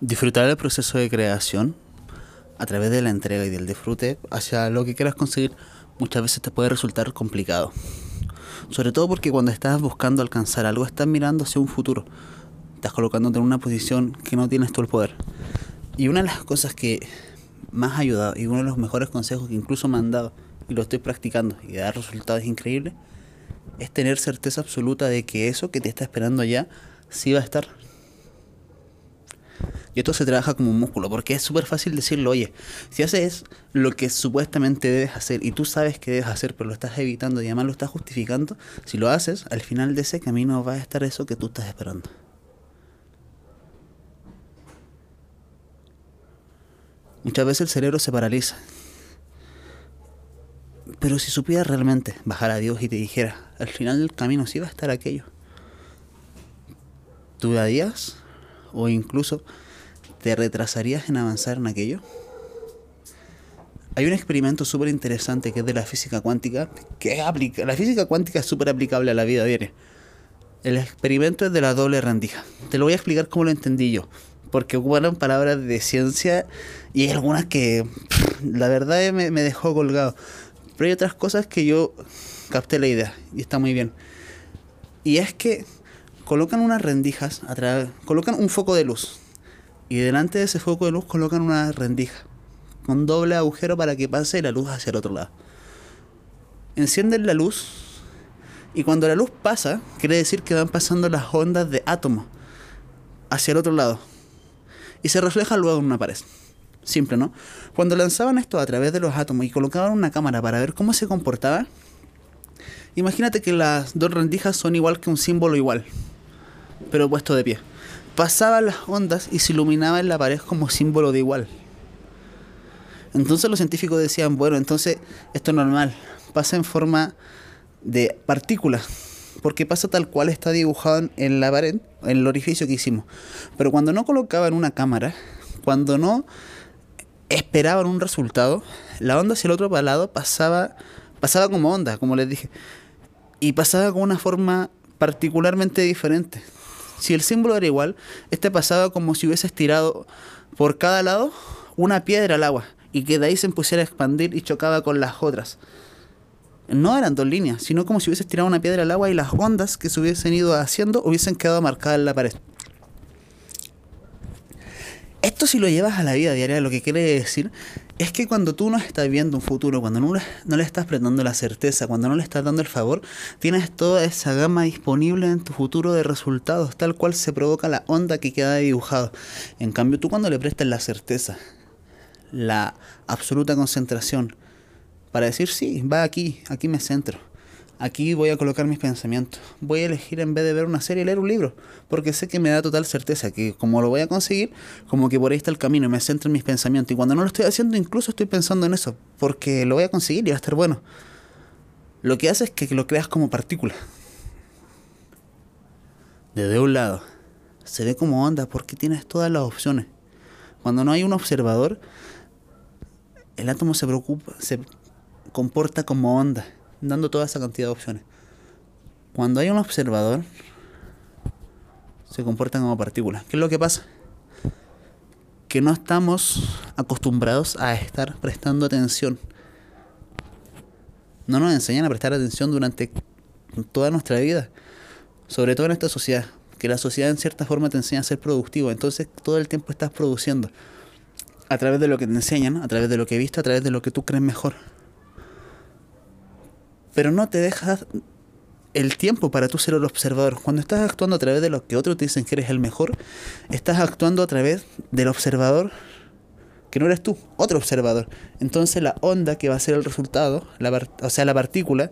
Disfrutar el proceso de creación a través de la entrega y del disfrute hacia lo que quieras conseguir muchas veces te puede resultar complicado. Sobre todo porque cuando estás buscando alcanzar algo estás mirando hacia un futuro. Estás colocándote en una posición que no tienes tú el poder. Y una de las cosas que más ha ayudado y uno de los mejores consejos que incluso me han dado y lo estoy practicando y da resultados increíbles es tener certeza absoluta de que eso que te está esperando allá sí va a estar. Y esto se trabaja como un músculo, porque es súper fácil decirlo, oye, si haces lo que supuestamente debes hacer y tú sabes que debes hacer, pero lo estás evitando y además lo estás justificando, si lo haces, al final de ese camino va a estar eso que tú estás esperando. Muchas veces el cerebro se paraliza. Pero si supieras realmente bajar a Dios y te dijera, al final del camino sí va a estar aquello, ¿tú darías? O incluso ¿te retrasarías en avanzar en aquello? Hay un experimento súper interesante que es de la física cuántica, que aplica, la física cuántica es súper aplicable a la vida diaria. El experimento es de la doble rendija. Te lo voy a explicar cómo lo entendí yo, porque ocuparon palabras de ciencia y hay algunas que la verdad me, me dejó colgado. Pero hay otras cosas que yo capté la idea y está muy bien. Y es que colocan unas rendijas, colocan un foco de luz y delante de ese foco de luz colocan una rendija con doble agujero para que pase la luz hacia el otro lado. Encienden la luz y cuando la luz pasa, quiere decir que van pasando las ondas de átomos hacia el otro lado y se refleja luego en una pared. Simple, ¿no? Cuando lanzaban esto a través de los átomos y colocaban una cámara para ver cómo se comportaba, imagínate que las dos rendijas son igual que un símbolo igual, pero puesto de pie pasaba las ondas y se iluminaba en la pared como símbolo de igual. Entonces los científicos decían, bueno, entonces esto es normal, pasa en forma de partículas, porque pasa tal cual está dibujado en la pared, en el orificio que hicimos. Pero cuando no colocaban una cámara, cuando no esperaban un resultado, la onda hacia el otro lado pasaba, pasaba como onda, como les dije, y pasaba con una forma particularmente diferente. Si el símbolo era igual, este pasaba como si hubiese estirado por cada lado una piedra al agua y que de ahí se pusiera a expandir y chocaba con las otras. No eran dos líneas, sino como si hubiese estirado una piedra al agua y las ondas que se hubiesen ido haciendo hubiesen quedado marcadas en la pared. Esto si lo llevas a la vida diaria, lo que quiere decir es que cuando tú no estás viendo un futuro, cuando no le, no le estás prestando la certeza, cuando no le estás dando el favor, tienes toda esa gama disponible en tu futuro de resultados, tal cual se provoca la onda que queda dibujado. En cambio, tú cuando le prestas la certeza, la absoluta concentración, para decir, sí, va aquí, aquí me centro Aquí voy a colocar mis pensamientos. Voy a elegir en vez de ver una serie, leer un libro. Porque sé que me da total certeza que como lo voy a conseguir, como que por ahí está el camino y me centro en mis pensamientos. Y cuando no lo estoy haciendo, incluso estoy pensando en eso. Porque lo voy a conseguir y va a estar bueno. Lo que hace es que lo creas como partícula. Desde un lado, se ve como onda porque tienes todas las opciones. Cuando no hay un observador, el átomo se preocupa, se comporta como onda dando toda esa cantidad de opciones. Cuando hay un observador, se comportan como partículas. ¿Qué es lo que pasa? Que no estamos acostumbrados a estar prestando atención. No nos enseñan a prestar atención durante toda nuestra vida. Sobre todo en esta sociedad. Que la sociedad en cierta forma te enseña a ser productivo. Entonces todo el tiempo estás produciendo. A través de lo que te enseñan, a través de lo que he visto, a través de lo que tú crees mejor pero no te dejas el tiempo para tú ser el observador. Cuando estás actuando a través de lo que otros te dicen que eres el mejor, estás actuando a través del observador que no eres tú, otro observador. Entonces la onda que va a ser el resultado, la, o sea, la partícula,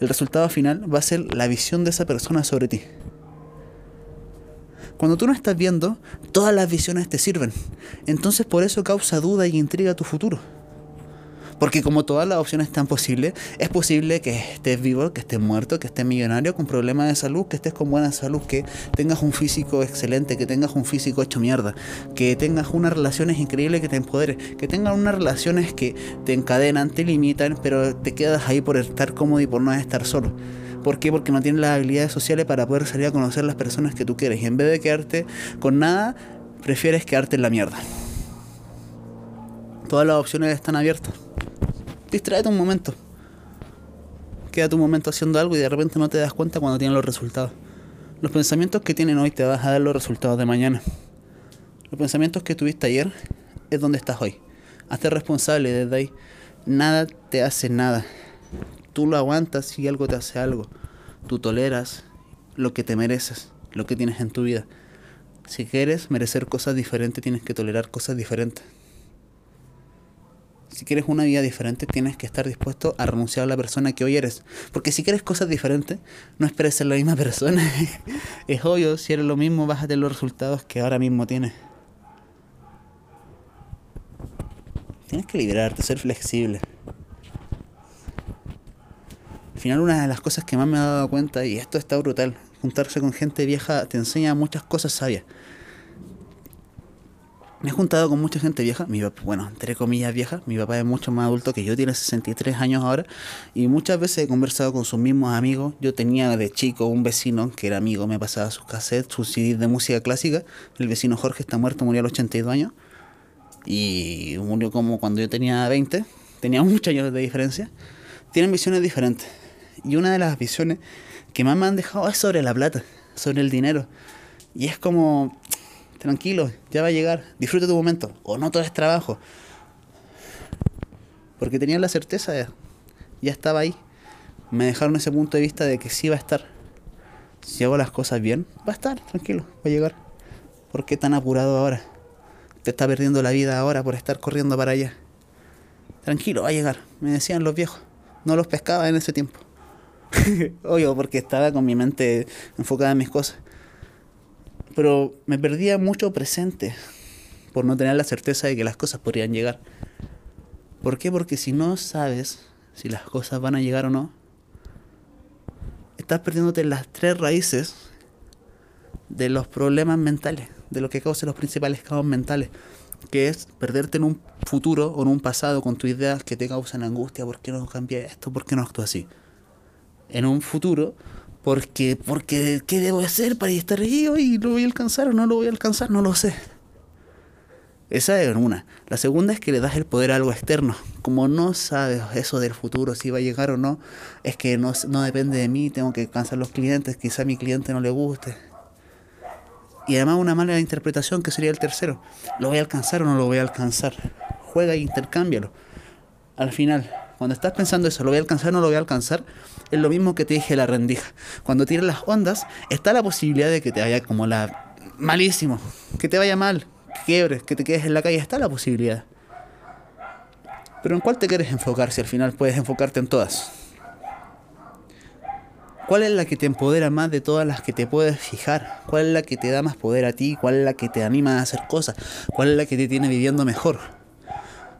el resultado final va a ser la visión de esa persona sobre ti. Cuando tú no estás viendo, todas las visiones te sirven. Entonces por eso causa duda y intriga tu futuro. Porque como todas las opciones están posibles, es posible que estés vivo, que estés muerto, que estés millonario, con problemas de salud, que estés con buena salud, que tengas un físico excelente, que tengas un físico hecho mierda, que tengas unas relaciones increíbles que te empoderen, que tengas unas relaciones que te encadenan, te limitan, pero te quedas ahí por estar cómodo y por no estar solo. ¿Por qué? Porque no tienes las habilidades sociales para poder salir a conocer las personas que tú quieres. Y en vez de quedarte con nada, prefieres quedarte en la mierda. Todas las opciones están abiertas. Distráete un momento. Quédate un momento haciendo algo y de repente no te das cuenta cuando tienes los resultados. Los pensamientos que tienen hoy te vas a dar los resultados de mañana. Los pensamientos que tuviste ayer es donde estás hoy. Hazte responsable desde ahí. Nada te hace nada. Tú lo aguantas si algo te hace algo. Tú toleras lo que te mereces, lo que tienes en tu vida. Si quieres merecer cosas diferentes, tienes que tolerar cosas diferentes. Si quieres una vida diferente, tienes que estar dispuesto a renunciar a la persona que hoy eres. Porque si quieres cosas diferentes, no esperes ser la misma persona. es obvio, si eres lo mismo, vas a tener los resultados que ahora mismo tienes. Tienes que liberarte, ser flexible. Al final una de las cosas que más me he dado cuenta, y esto está brutal, juntarse con gente vieja te enseña muchas cosas sabias. Me he juntado con mucha gente vieja, mi bueno, entre comillas vieja, mi papá es mucho más adulto que yo, tiene 63 años ahora, y muchas veces he conversado con sus mismos amigos. Yo tenía de chico un vecino que era amigo, me pasaba sus cassettes, sus CDs de música clásica. El vecino Jorge está muerto, murió a los 82 años, y murió como cuando yo tenía 20, tenía muchos años de diferencia. Tienen visiones diferentes, y una de las visiones que más me han dejado es sobre la plata, sobre el dinero. Y es como, tranquilo, ya va a llegar, disfruta tu momento, o no todo es trabajo. Porque tenían la certeza, de, ya estaba ahí. Me dejaron ese punto de vista de que sí va a estar. Si hago las cosas bien, va a estar, tranquilo, va a llegar. ¿Por qué tan apurado ahora? Te está perdiendo la vida ahora por estar corriendo para allá. Tranquilo, va a llegar, me decían los viejos. No los pescaba en ese tiempo. Obvio, porque estaba con mi mente enfocada en mis cosas pero me perdía mucho presente por no tener la certeza de que las cosas podrían llegar. ¿Por qué? Porque si no sabes si las cosas van a llegar o no, estás perdiéndote las tres raíces de los problemas mentales, de lo que causa los principales caos mentales, que es perderte en un futuro o en un pasado con tus ideas que te causan angustia, ¿por qué no cambia esto? ¿Por qué no actúa así? En un futuro porque, porque, ¿qué debo hacer para estar ahí hoy? ¿Lo voy a alcanzar o no lo voy a alcanzar? No lo sé. Esa es una. La segunda es que le das el poder a algo externo. Como no sabes eso del futuro, si va a llegar o no, es que no, no depende de mí, tengo que alcanzar los clientes, quizá a mi cliente no le guste. Y además una mala interpretación que sería el tercero. ¿Lo voy a alcanzar o no lo voy a alcanzar? Juega e intercámbialo. Al final, cuando estás pensando eso, ¿lo voy a alcanzar o no lo voy a alcanzar? Es lo mismo que te dije la rendija. Cuando tienes las ondas, está la posibilidad de que te vaya como la... Malísimo. Que te vaya mal. Que quiebres, que te quedes en la calle. Está la posibilidad. Pero ¿en cuál te quieres enfocar si al final puedes enfocarte en todas? ¿Cuál es la que te empodera más de todas las que te puedes fijar? ¿Cuál es la que te da más poder a ti? ¿Cuál es la que te anima a hacer cosas? ¿Cuál es la que te tiene viviendo mejor?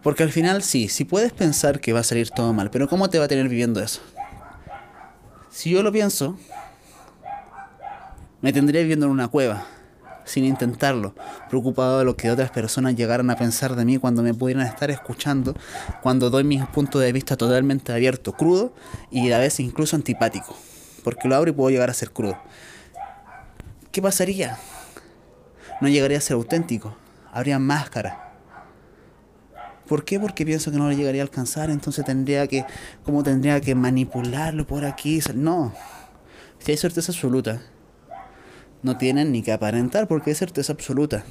Porque al final sí, sí puedes pensar que va a salir todo mal, pero ¿cómo te va a tener viviendo eso? Si yo lo pienso, me tendría viviendo en una cueva, sin intentarlo, preocupado de lo que otras personas llegaran a pensar de mí cuando me pudieran estar escuchando, cuando doy mis puntos de vista totalmente abierto, crudo y a veces incluso antipático, porque lo abro y puedo llegar a ser crudo. ¿Qué pasaría? No llegaría a ser auténtico, habría máscara ¿Por qué? Porque pienso que no lo llegaría a alcanzar, entonces tendría que, como tendría que manipularlo por aquí. No, si hay certeza absoluta, no tienen ni que aparentar porque es certeza absoluta.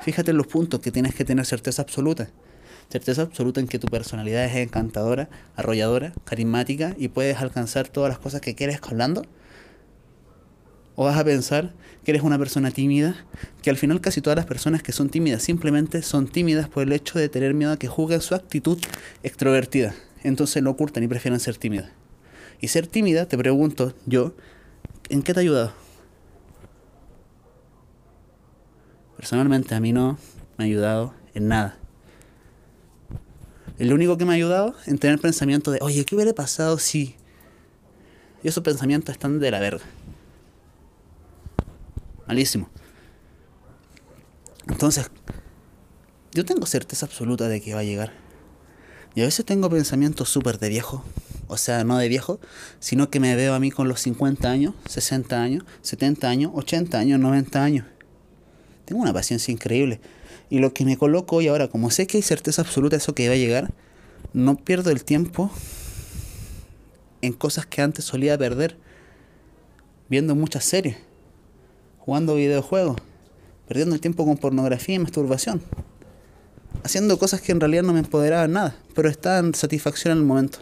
Fíjate en los puntos que tienes que tener certeza absoluta. Certeza absoluta en que tu personalidad es encantadora, arrolladora, carismática y puedes alcanzar todas las cosas que quieres hablando ¿O vas a pensar que eres una persona tímida? Que al final casi todas las personas que son tímidas simplemente son tímidas por el hecho de tener miedo a que juzguen su actitud extrovertida. Entonces lo ocultan y prefieren ser tímidas. Y ser tímida, te pregunto yo, ¿en qué te ha ayudado? Personalmente a mí no me ha ayudado en nada. El único que me ha ayudado en tener pensamiento de, oye, ¿qué hubiera pasado si... Y esos pensamientos están de la verga. Malísimo. Entonces, yo tengo certeza absoluta de que va a llegar. Y a veces tengo pensamientos súper de viejo. O sea, no de viejo, sino que me veo a mí con los 50 años, 60 años, 70 años, 80 años, 90 años. Tengo una paciencia increíble. Y lo que me coloco hoy ahora, como sé que hay certeza absoluta de eso que va a llegar, no pierdo el tiempo en cosas que antes solía perder. Viendo muchas series, jugando videojuegos, perdiendo el tiempo con pornografía y masturbación. Haciendo cosas que en realidad no me empoderaban nada, pero estaban satisfacción en el momento.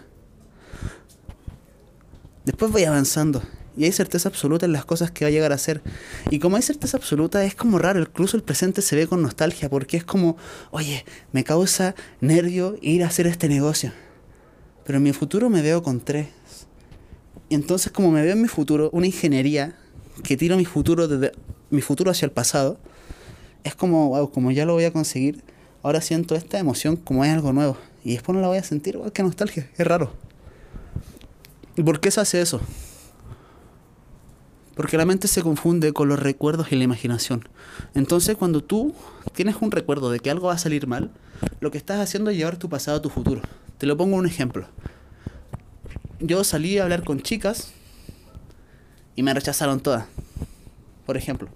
Después voy avanzando y hay certeza absoluta en las cosas que va a llegar a ser. Y como hay certeza absoluta, es como raro, incluso el presente se ve con nostalgia, porque es como, oye, me causa nervio ir a hacer este negocio. Pero en mi futuro me veo con tres. Y entonces como me veo en mi futuro, una ingeniería que tiro mi futuro desde mi futuro hacia el pasado, es como, wow, como ya lo voy a conseguir, ahora siento esta emoción como es algo nuevo. Y después no la voy a sentir igual que nostalgia, es raro. ¿Y por qué se hace eso? Porque la mente se confunde con los recuerdos y la imaginación. Entonces, cuando tú tienes un recuerdo de que algo va a salir mal, lo que estás haciendo es llevar tu pasado a tu futuro. Te lo pongo un ejemplo. Yo salí a hablar con chicas y me rechazaron todas. Por ejemplo,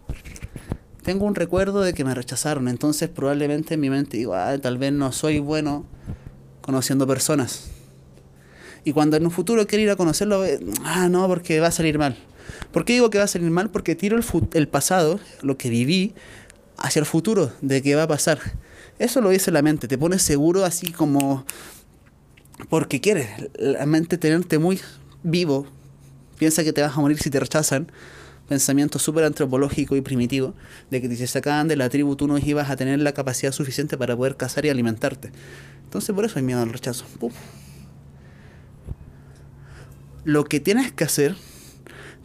tengo un recuerdo de que me rechazaron, entonces probablemente en mi mente digo, ah, tal vez no soy bueno conociendo personas. Y cuando en un futuro quiero ir a conocerlo, eh, ah, no, porque va a salir mal. ¿Por qué digo que va a salir mal? Porque tiro el, el pasado, lo que viví, hacia el futuro, de qué va a pasar. Eso lo dice la mente, te pone seguro así como porque quieres. La mente tenerte muy vivo, piensa que te vas a morir si te rechazan. Pensamiento súper antropológico y primitivo, de que si se sacaban de la tribu tú no ibas a tener la capacidad suficiente para poder cazar y alimentarte. Entonces por eso hay miedo al rechazo. Lo que tienes que hacer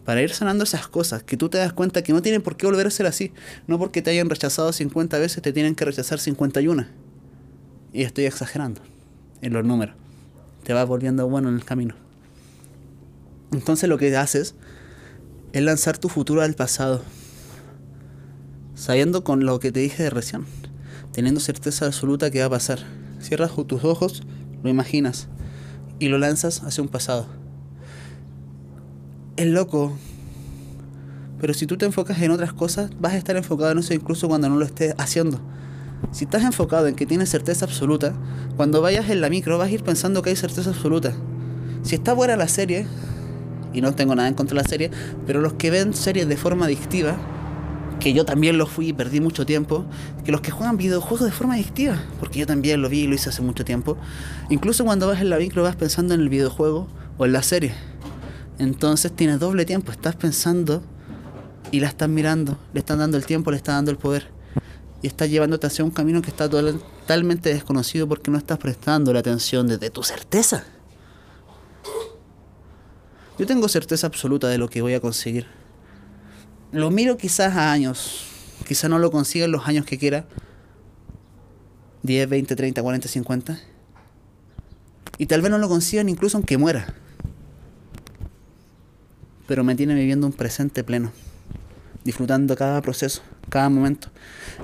para ir sanando esas cosas, que tú te das cuenta que no tienen por qué volver a ser así. No porque te hayan rechazado 50 veces, te tienen que rechazar 51. Y estoy exagerando en los números. Te vas volviendo bueno en el camino. Entonces lo que haces es lanzar tu futuro al pasado. Sabiendo con lo que te dije de recién. Teniendo certeza absoluta que va a pasar. Cierras tus ojos, lo imaginas. Y lo lanzas hacia un pasado es loco. Pero si tú te enfocas en otras cosas, vas a estar enfocado en eso incluso cuando no lo estés haciendo. Si estás enfocado en que tienes certeza absoluta, cuando vayas en la micro vas a ir pensando que hay certeza absoluta. Si está buena la serie, y no tengo nada en contra de la serie, pero los que ven series de forma adictiva, que yo también lo fui y perdí mucho tiempo, que los que juegan videojuegos de forma adictiva, porque yo también lo vi y lo hice hace mucho tiempo, incluso cuando vas en la micro vas pensando en el videojuego o en la serie. Entonces tienes doble tiempo, estás pensando y la estás mirando, le están dando el tiempo, le estás dando el poder. Y estás llevándote hacia un camino que está totalmente desconocido porque no estás prestando la atención desde tu certeza. Yo tengo certeza absoluta de lo que voy a conseguir. Lo miro quizás a años. Quizás no lo consiga en los años que quiera. 10, 20, 30, 40, 50. Y tal vez no lo consigan incluso aunque muera pero me tiene viviendo un presente pleno, disfrutando cada proceso, cada momento.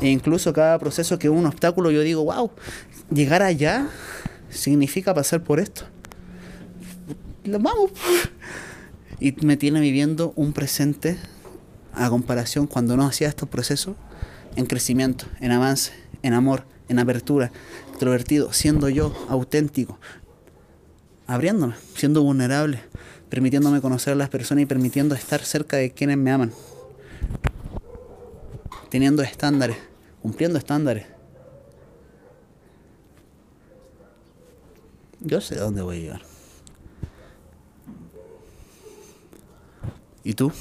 E incluso cada proceso que es un obstáculo, yo digo, wow, llegar allá significa pasar por esto. Lo vamos. Y me tiene viviendo un presente a comparación cuando no hacía estos procesos en crecimiento, en avance, en amor, en apertura, extrovertido, siendo yo auténtico, abriéndome, siendo vulnerable, permitiéndome conocer a las personas y permitiendo estar cerca de quienes me aman. Teniendo estándares, cumpliendo estándares. Yo sé dónde voy a llegar. ¿Y tú?